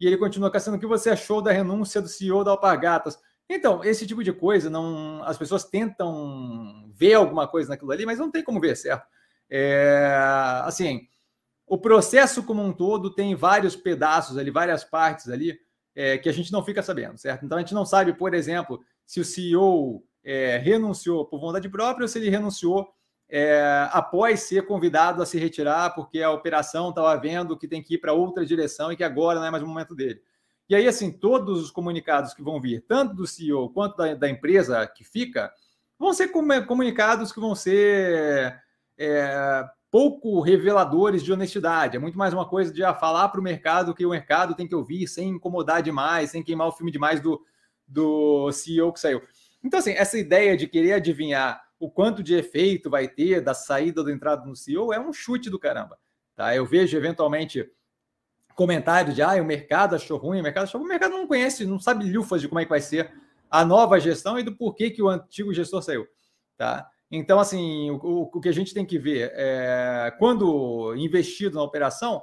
E ele continua caçando o que você achou da renúncia do CEO da Alpargatas. Então, esse tipo de coisa, não, as pessoas tentam ver alguma coisa naquilo ali, mas não tem como ver, certo? É, assim, o processo como um todo tem vários pedaços ali, várias partes ali, é, que a gente não fica sabendo, certo? Então a gente não sabe, por exemplo, se o CEO é, renunciou por vontade própria ou se ele renunciou é, após ser convidado a se retirar porque a operação estava vendo que tem que ir para outra direção e que agora não é mais o momento dele. E aí, assim, todos os comunicados que vão vir, tanto do CEO quanto da, da empresa que fica, vão ser comunicados que vão ser é, pouco reveladores de honestidade. É muito mais uma coisa de ah, falar para o mercado que o mercado tem que ouvir sem incomodar demais, sem queimar o filme demais do, do CEO que saiu. Então, assim, essa ideia de querer adivinhar o quanto de efeito vai ter da saída ou da entrada no CEO é um chute do caramba. Tá? Eu vejo eventualmente comentários de ah, o mercado achou ruim, o mercado achou ruim. O mercado não conhece, não sabe lufas de como é que vai ser a nova gestão e do porquê que o antigo gestor saiu. Tá? Então, assim, o, o que a gente tem que ver é quando investido na operação,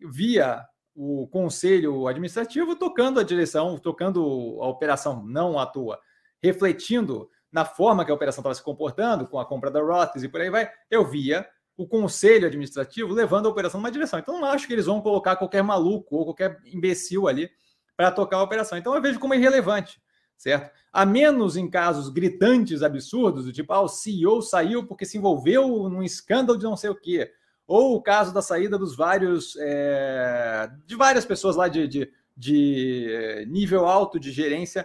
via o conselho administrativo tocando a direção, tocando a operação, não à toa, refletindo na forma que a operação estava se comportando, com a compra da Roths e por aí vai, eu via o conselho administrativo levando a operação numa direção. Então, não acho que eles vão colocar qualquer maluco ou qualquer imbecil ali para tocar a operação. Então, eu vejo como irrelevante, certo? A menos em casos gritantes, absurdos, do tipo, ah, o CEO saiu porque se envolveu num escândalo de não sei o quê. Ou o caso da saída dos vários, é, de várias pessoas lá de, de, de nível alto de gerência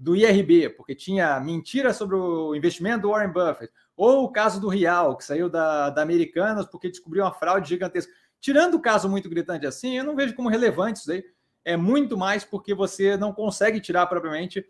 do IRB, porque tinha mentira sobre o investimento do Warren Buffett, ou o caso do Real, que saiu da, da Americanas porque descobriu uma fraude gigantesca. Tirando o caso muito gritante assim, eu não vejo como relevante isso aí. É muito mais porque você não consegue tirar propriamente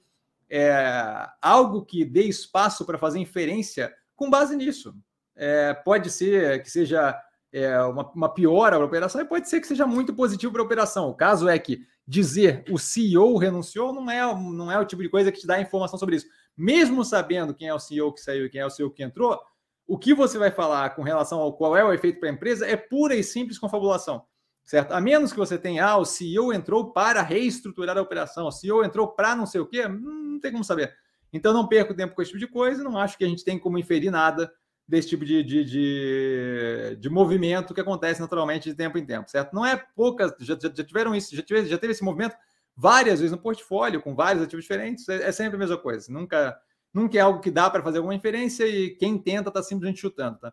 é, algo que dê espaço para fazer inferência com base nisso. É, pode ser que seja é, uma, uma piora para a operação e pode ser que seja muito positivo para a operação. O caso é que dizer o CEO renunciou não é, não é o tipo de coisa que te dá informação sobre isso. Mesmo sabendo quem é o CEO que saiu e quem é o CEO que entrou, o que você vai falar com relação ao qual é o efeito para a empresa é pura e simples confabulação. Certo? A menos que você tenha, ah, o CEO entrou para reestruturar a operação, o CEO entrou para não sei o quê, não tem como saber. Então não perco tempo com esse tipo de coisa, não acho que a gente tem como inferir nada desse tipo de, de, de, de, movimento que acontece naturalmente de tempo em tempo, certo? Não é poucas, já, já, já tiveram isso, já, tive, já teve esse movimento várias vezes no portfólio, com vários ativos diferentes, é, é sempre a mesma coisa. Nunca, nunca é algo que dá para fazer alguma inferência e quem tenta está simplesmente chutando, tá?